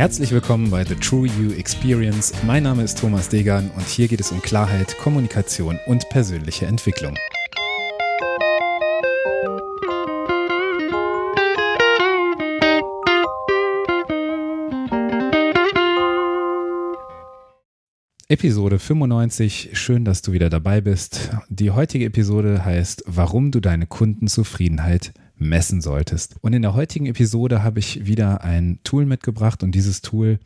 Herzlich willkommen bei The True You Experience. Mein Name ist Thomas Degan und hier geht es um Klarheit, Kommunikation und persönliche Entwicklung. Episode 95. Schön, dass du wieder dabei bist. Die heutige Episode heißt, warum du deine Kundenzufriedenheit messen solltest. Und in der heutigen Episode habe ich wieder ein Tool mitgebracht und dieses Tool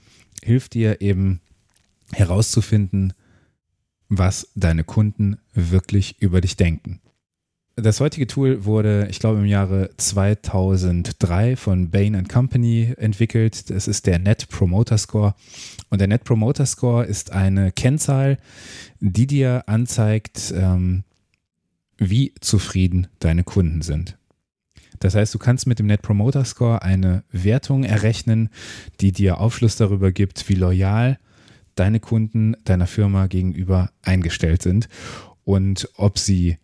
hilft dir eben herauszufinden, was deine Kunden wirklich über dich denken. Das heutige Tool wurde, ich glaube, im Jahre 2003 von Bain Company entwickelt. Das ist der Net Promoter Score. Und der Net Promoter Score ist eine Kennzahl, die dir anzeigt, ähm, wie zufrieden deine Kunden sind. Das heißt, du kannst mit dem Net Promoter Score eine Wertung errechnen, die dir Aufschluss darüber gibt, wie loyal deine Kunden deiner Firma gegenüber eingestellt sind und ob sie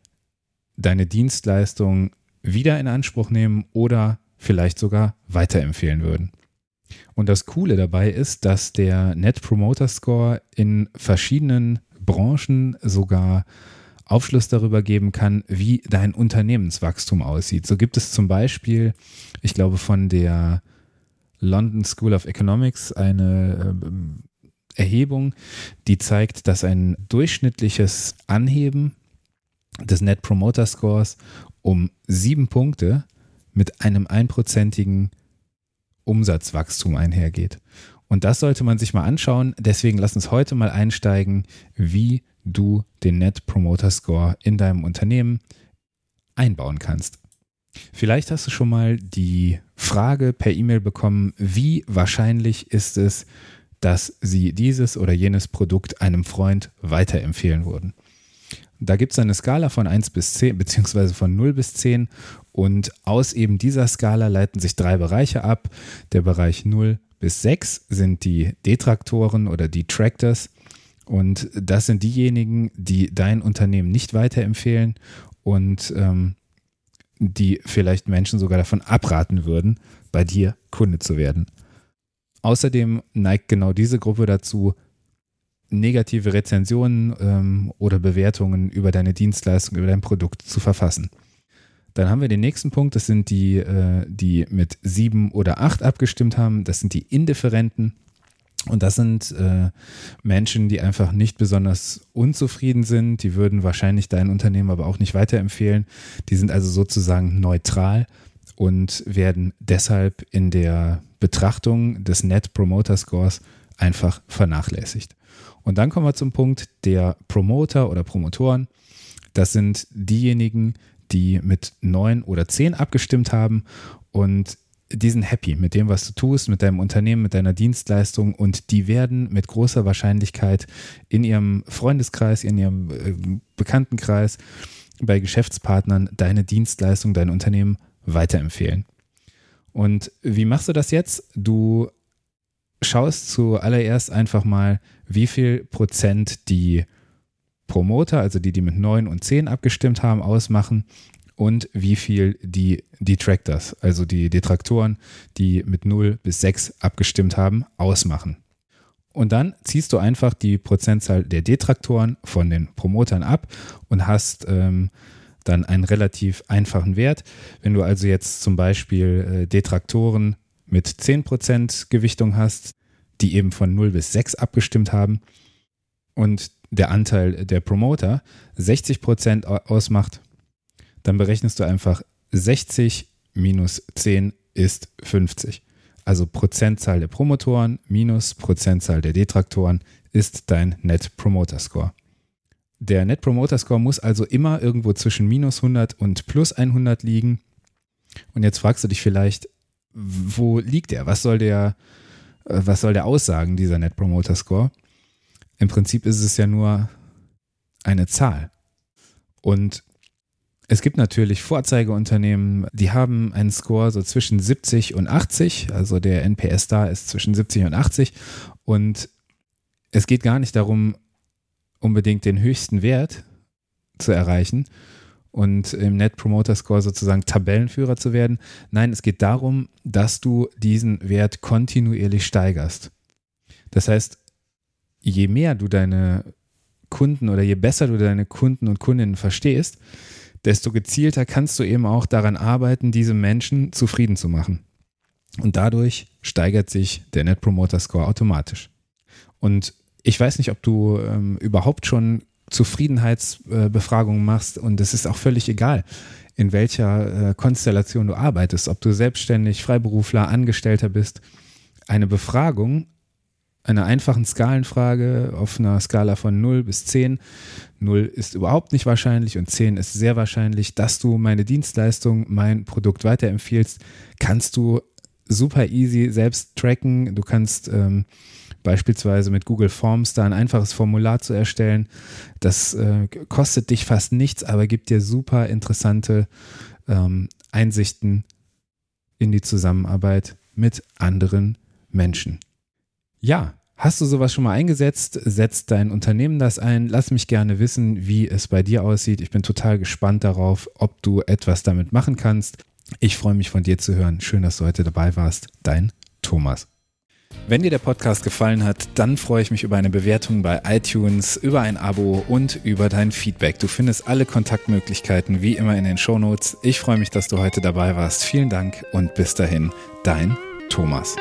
deine Dienstleistung wieder in Anspruch nehmen oder vielleicht sogar weiterempfehlen würden. Und das Coole dabei ist, dass der Net Promoter Score in verschiedenen Branchen sogar Aufschluss darüber geben kann, wie dein Unternehmenswachstum aussieht. So gibt es zum Beispiel, ich glaube, von der London School of Economics eine äh, Erhebung, die zeigt, dass ein durchschnittliches Anheben des Net Promoter Scores um sieben Punkte mit einem einprozentigen Umsatzwachstum einhergeht. Und das sollte man sich mal anschauen. Deswegen lass uns heute mal einsteigen, wie du den Net Promoter Score in deinem Unternehmen einbauen kannst. Vielleicht hast du schon mal die Frage per E-Mail bekommen, wie wahrscheinlich ist es, dass sie dieses oder jenes Produkt einem Freund weiterempfehlen würden. Da gibt es eine Skala von 1 bis 10, beziehungsweise von 0 bis 10. Und aus eben dieser Skala leiten sich drei Bereiche ab. Der Bereich 0 bis 6 sind die Detraktoren oder Detractors. Und das sind diejenigen, die dein Unternehmen nicht weiterempfehlen und ähm, die vielleicht Menschen sogar davon abraten würden, bei dir Kunde zu werden. Außerdem neigt genau diese Gruppe dazu, negative Rezensionen ähm, oder Bewertungen über deine Dienstleistung, über dein Produkt zu verfassen. Dann haben wir den nächsten Punkt, das sind die, äh, die mit sieben oder acht abgestimmt haben. Das sind die Indifferenten. Und das sind äh, Menschen, die einfach nicht besonders unzufrieden sind. Die würden wahrscheinlich dein Unternehmen aber auch nicht weiterempfehlen. Die sind also sozusagen neutral und werden deshalb in der Betrachtung des Net Promoter Scores einfach vernachlässigt. Und dann kommen wir zum Punkt der Promoter oder Promotoren. Das sind diejenigen, die mit neun oder zehn abgestimmt haben und die sind happy mit dem, was du tust, mit deinem Unternehmen, mit deiner Dienstleistung und die werden mit großer Wahrscheinlichkeit in ihrem Freundeskreis, in ihrem äh, Bekanntenkreis, bei Geschäftspartnern deine Dienstleistung, dein Unternehmen weiterempfehlen. Und wie machst du das jetzt? Du schaust zuallererst einfach mal, wie viel Prozent die Promoter, also die, die mit 9 und 10 abgestimmt haben, ausmachen und wie viel die Detractors, also die Detraktoren, die mit 0 bis 6 abgestimmt haben, ausmachen. Und dann ziehst du einfach die Prozentzahl der Detraktoren von den Promotern ab und hast ähm, dann einen relativ einfachen Wert. Wenn du also jetzt zum Beispiel äh, Detraktoren mit 10% Gewichtung hast, die eben von 0 bis 6 abgestimmt haben und der Anteil der Promoter 60% ausmacht, dann berechnest du einfach 60 minus 10 ist 50. Also Prozentzahl der Promotoren minus Prozentzahl der Detraktoren ist dein Net Promoter Score. Der Net Promoter Score muss also immer irgendwo zwischen minus 100 und plus 100 liegen. Und jetzt fragst du dich vielleicht, wo liegt der? Was soll der, äh, was soll der aussagen, dieser Net Promoter Score? Im Prinzip ist es ja nur eine Zahl. Und es gibt natürlich Vorzeigeunternehmen, die haben einen Score so zwischen 70 und 80. Also der NPS da ist zwischen 70 und 80. Und es geht gar nicht darum, unbedingt den höchsten Wert zu erreichen. und im Net Promoter Score sozusagen Tabellenführer zu werden. Nein, es geht darum, dass du diesen Wert kontinuierlich steigerst. Das heißt, je mehr du deine Kunden oder je besser du deine Kunden und Kundinnen verstehst, desto gezielter kannst du eben auch daran arbeiten, diese Menschen zufrieden zu machen. Und dadurch steigert sich der Net Promoter Score automatisch. Und ich weiß nicht, ob du ähm, überhaupt schon Zufriedenheitsbefragungen machst und es ist auch völlig egal, in welcher äh, Konstellation du arbeitest, ob du selbstständig, Freiberufler, Angestellter bist. Eine Befragung, eine einfachen Skalenfrage auf einer Skala von 0 bis 10. 0 ist überhaupt nicht wahrscheinlich und 10 ist sehr wahrscheinlich, dass du meine Dienstleistung, mein Produkt weiterempfiehlst, kannst du super easy selbst tracken. Du kannst ähm, beispielsweise mit Google Forms da ein einfaches Formular zu erstellen. Das äh, kostet dich fast nichts, aber gibt dir super interessante ähm, Einsichten in die Zusammenarbeit mit anderen Menschen. Ja, Hast du sowas schon mal eingesetzt? Setzt dein Unternehmen das ein? Lass mich gerne wissen, wie es bei dir aussieht. Ich bin total gespannt darauf, ob du etwas damit machen kannst. Ich freue mich von dir zu hören. Schön, dass du heute dabei warst. Dein Thomas. Wenn dir der Podcast gefallen hat, dann freue ich mich über eine Bewertung bei iTunes, über ein Abo und über dein Feedback. Du findest alle Kontaktmöglichkeiten wie immer in den Shownotes. Ich freue mich, dass du heute dabei warst. Vielen Dank und bis dahin, dein Thomas.